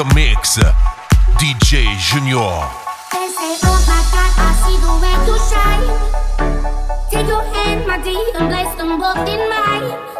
Oh the mix DJ Junior. Take your hand, my dear, and them both in mine.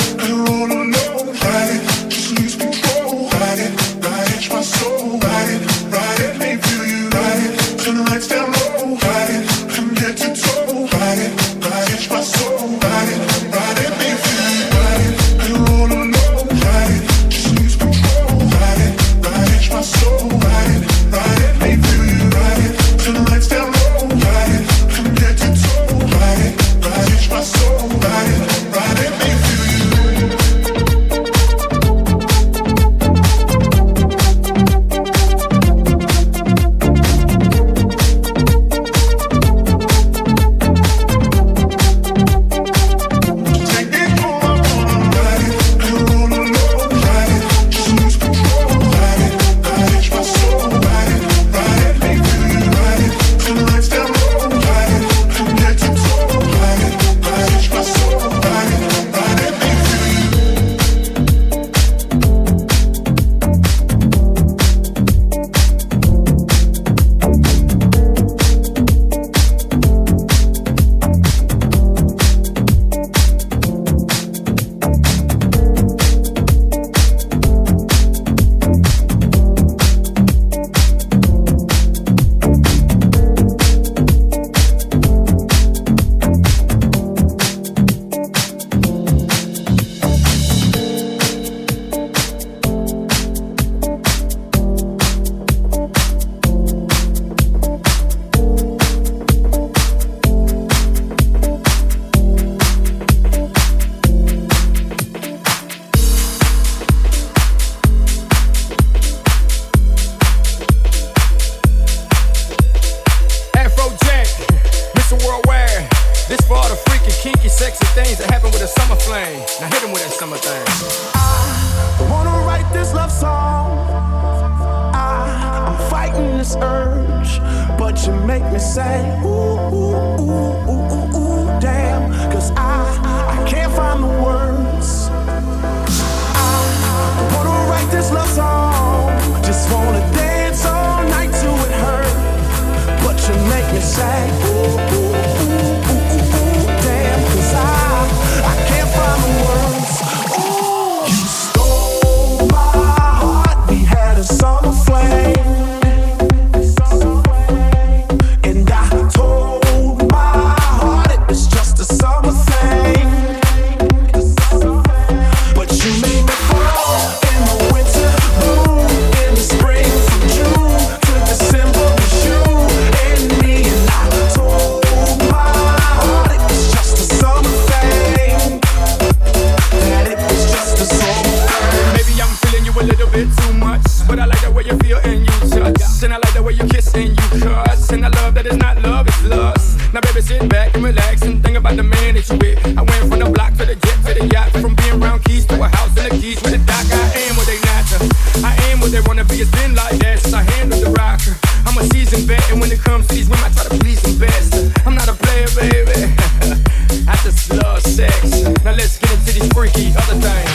baby. That's slow sex. Now let's get into these freaky other things.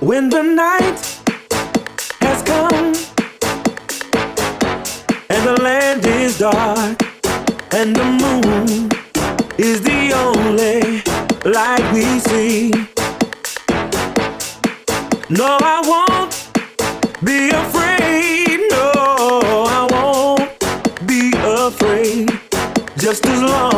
When the night has come and the land is dark and the moon is the only light we see. No, I won't be afraid. No, I won't be afraid just as long.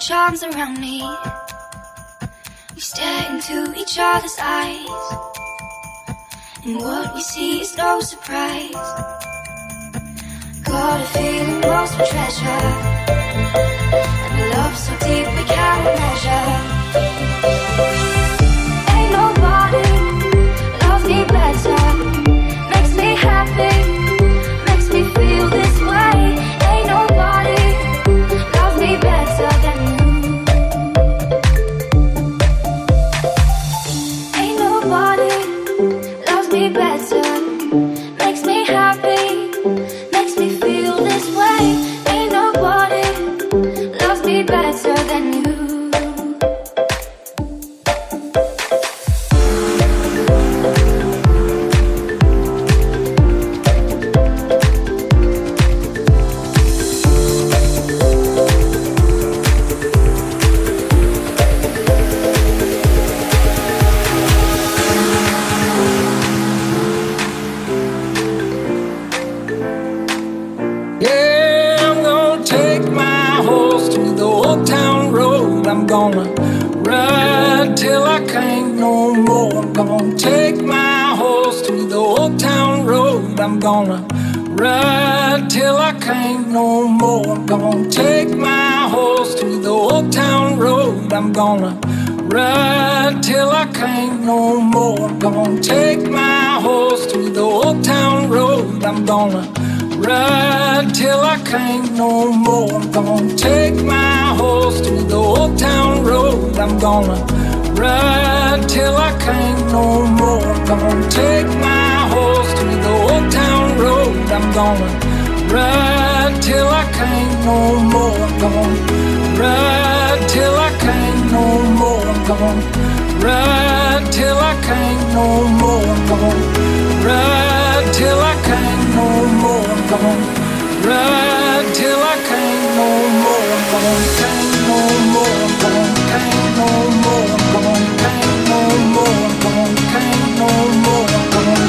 Charms around me. We stare into each other's eyes. And what we see is no surprise. Got a feeling most of treasure. And a love so deep we can't measure. Ain't nobody loves me better. I'm gonna ride till I can't no more. I'm gonna take my horse to the old town road. I'm gonna ride till I can't no more. I'm gonna take my horse to the old town road. I'm gonna ride till I can't no more. I'm gonna ride till I can't no more. I'm gonna ride till I can't no more. I'm gonna ride till I can't no more. Ride till I can't no more. Can't no more. Can't no more. Can't no more. Can't no more.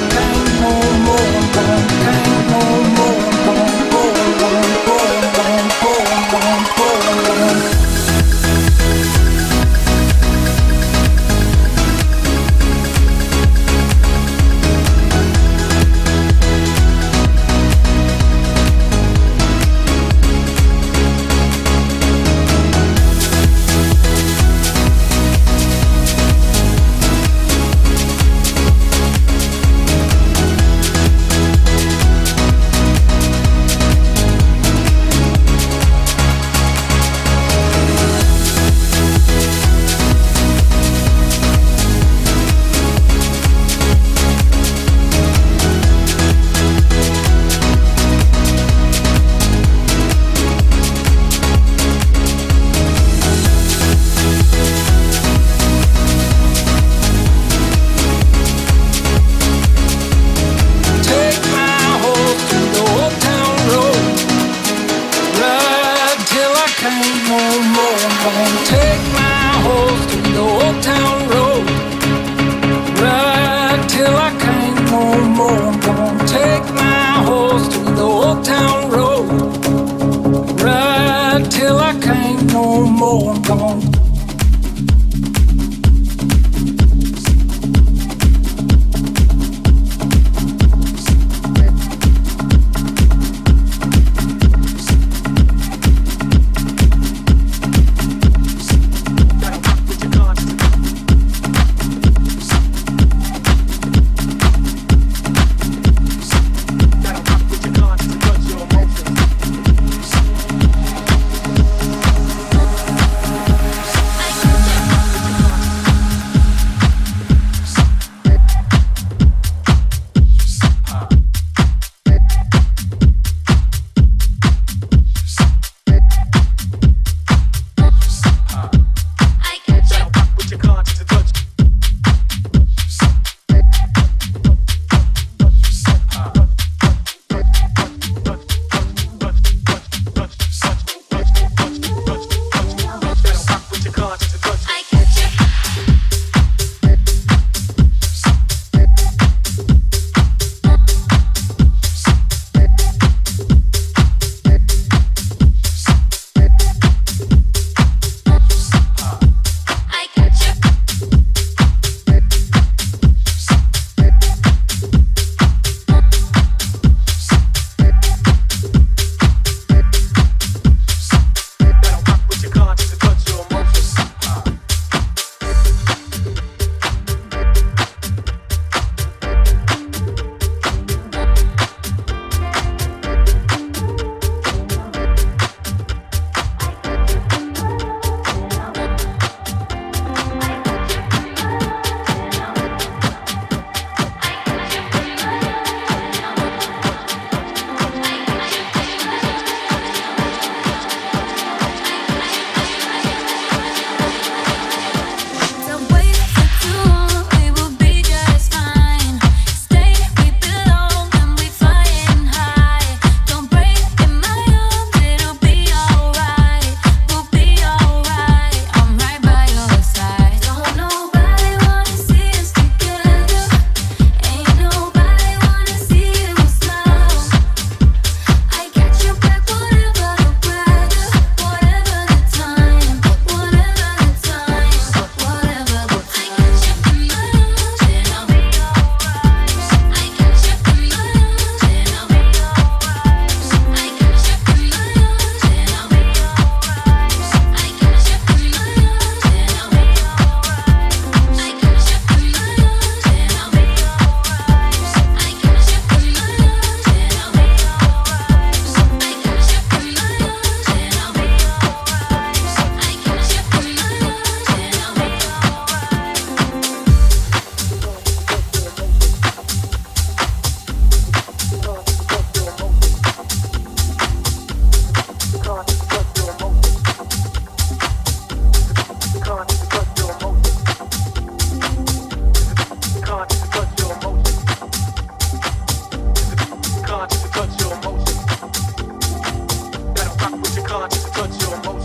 with your to touch your emotions.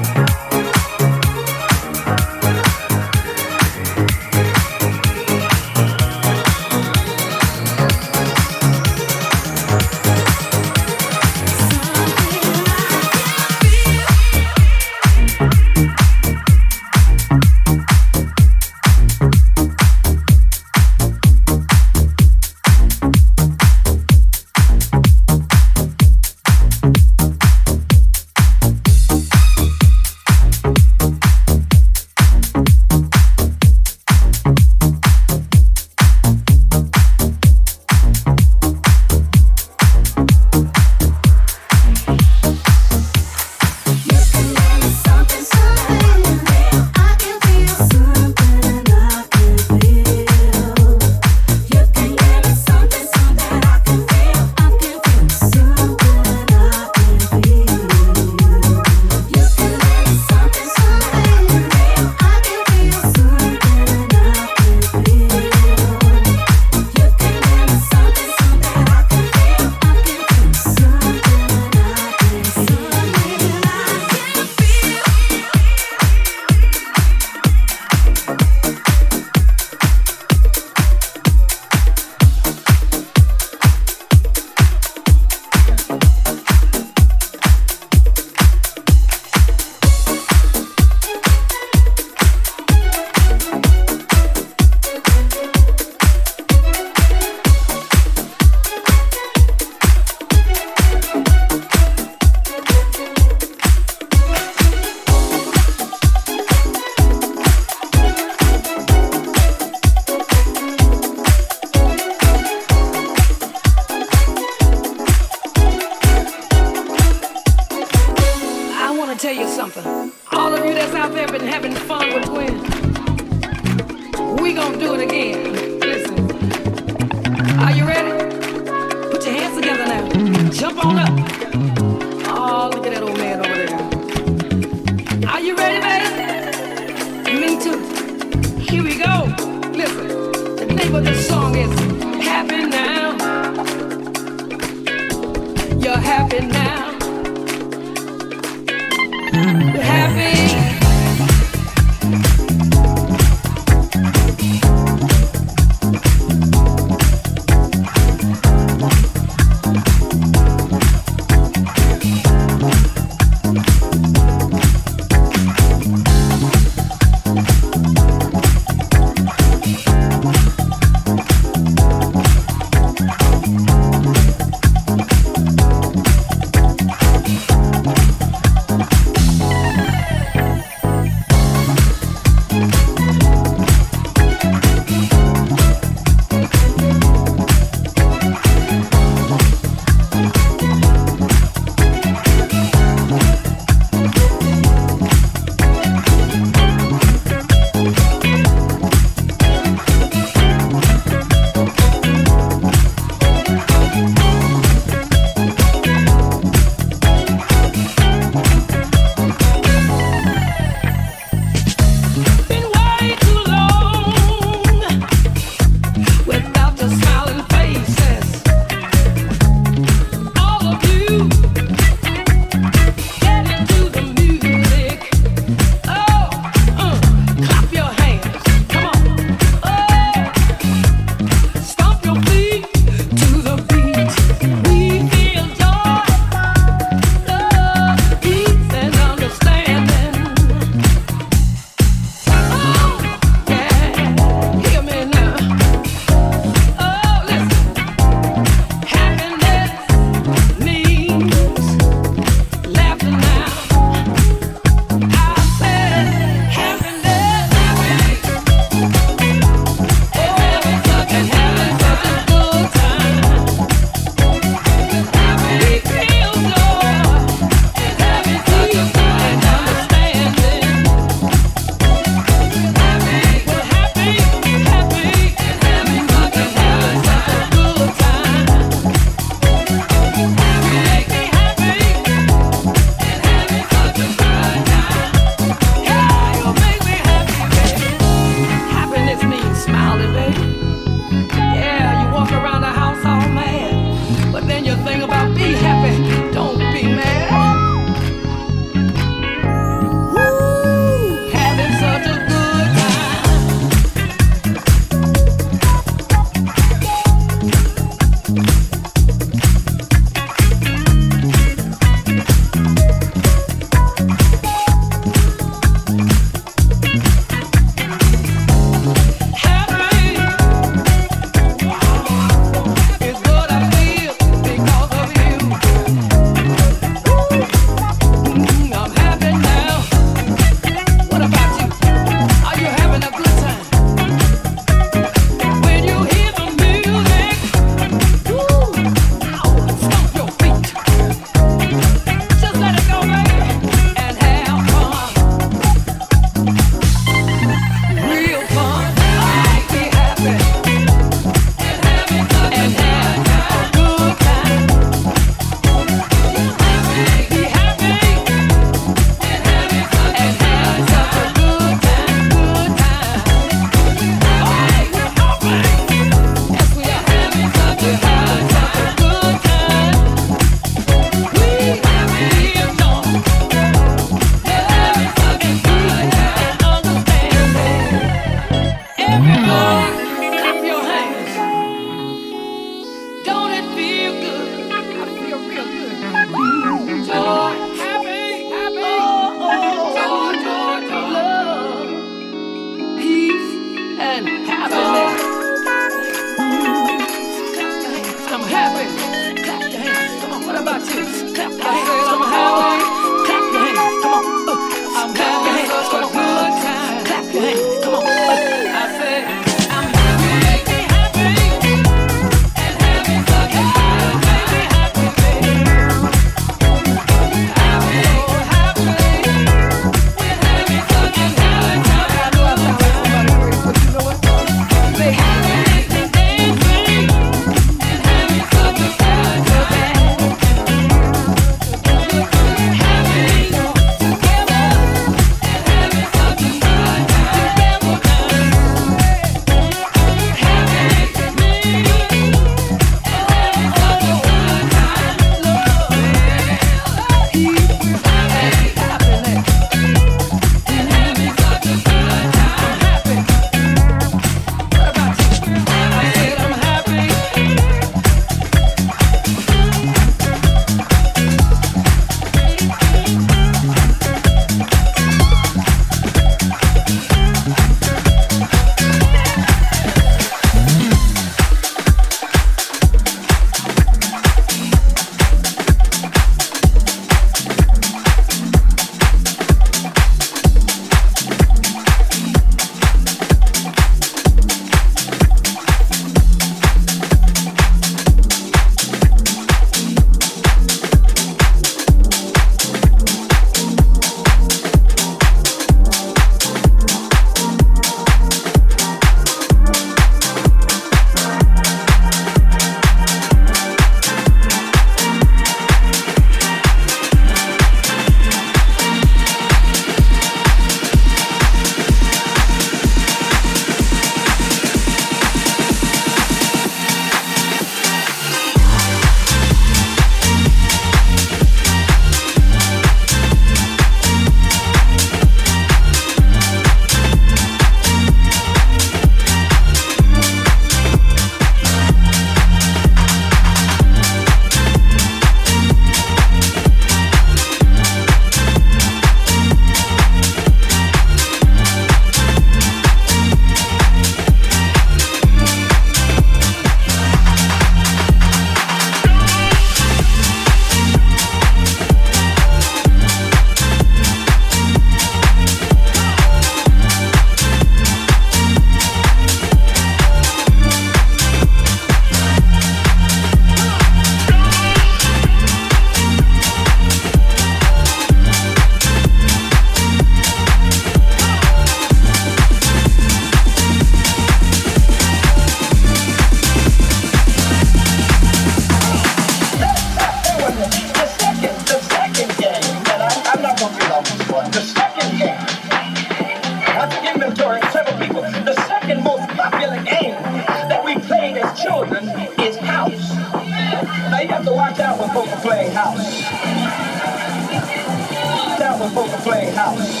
house.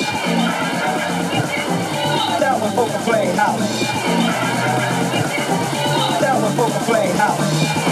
That one for the play house. That one for the play house.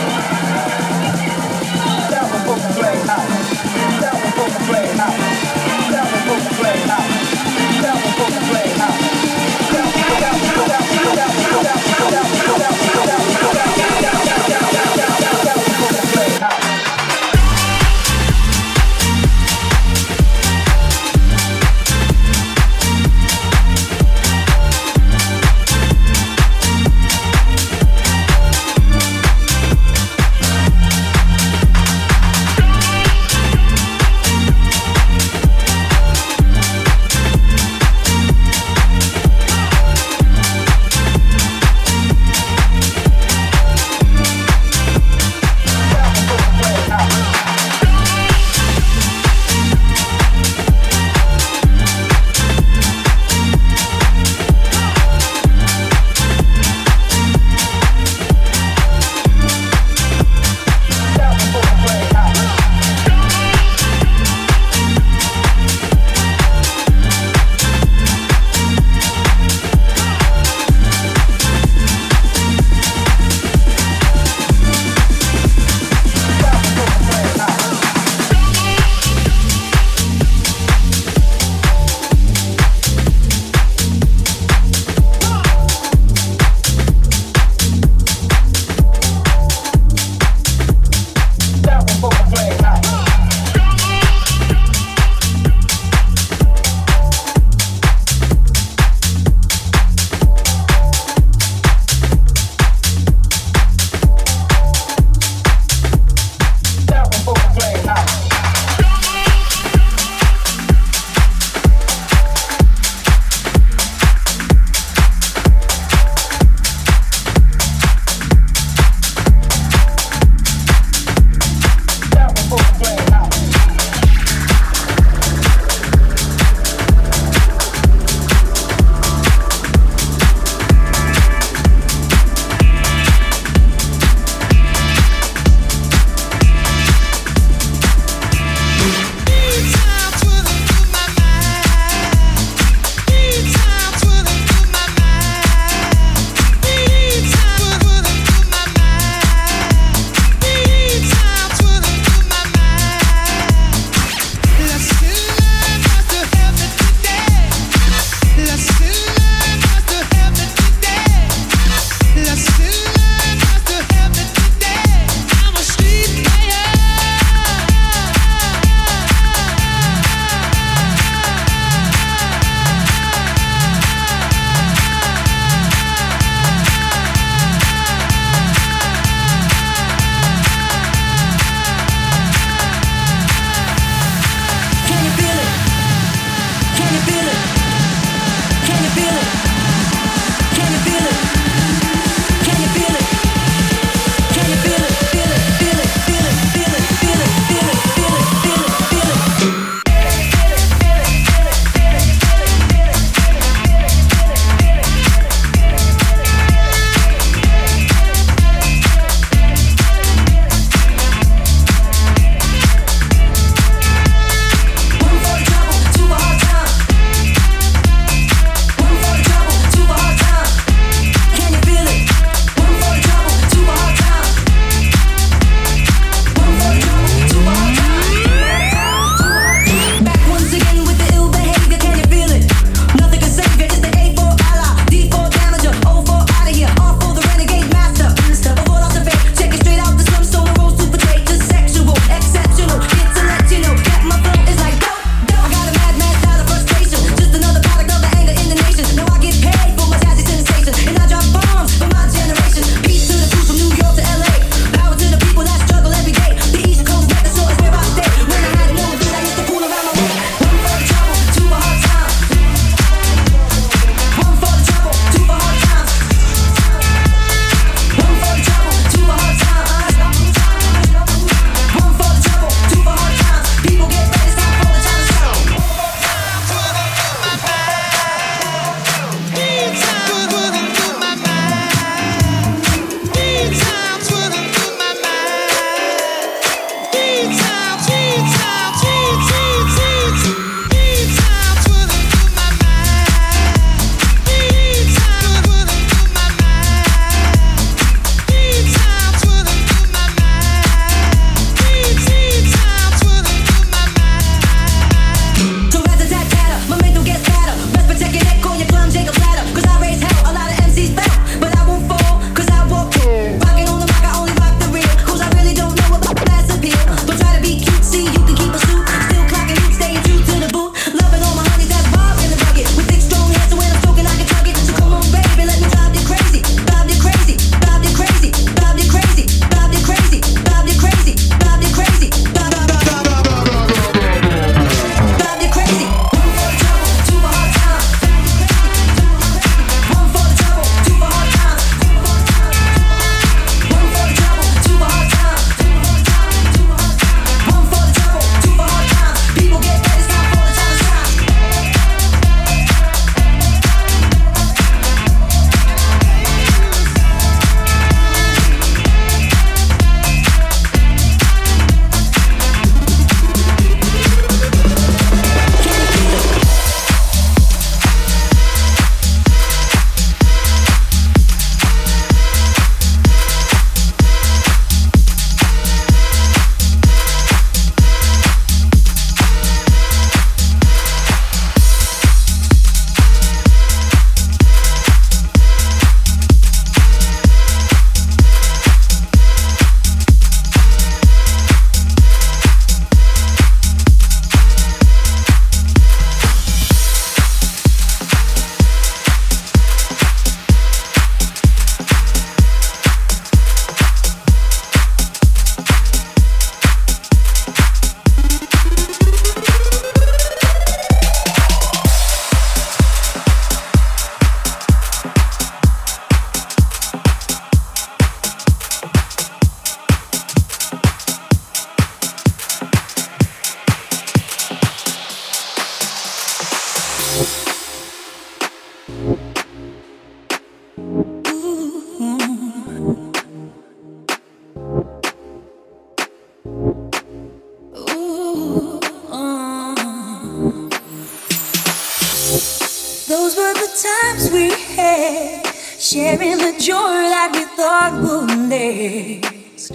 Those were the times we had, sharing the joy that we thought would last.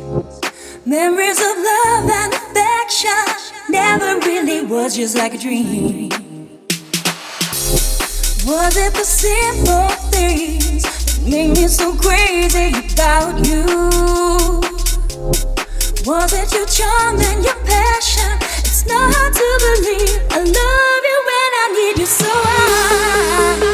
Memories of love and affection never really was just like a dream. Was it the simple things that made me so crazy about you? Was it your charm and your passion? It's not hard to believe I love you need you so high.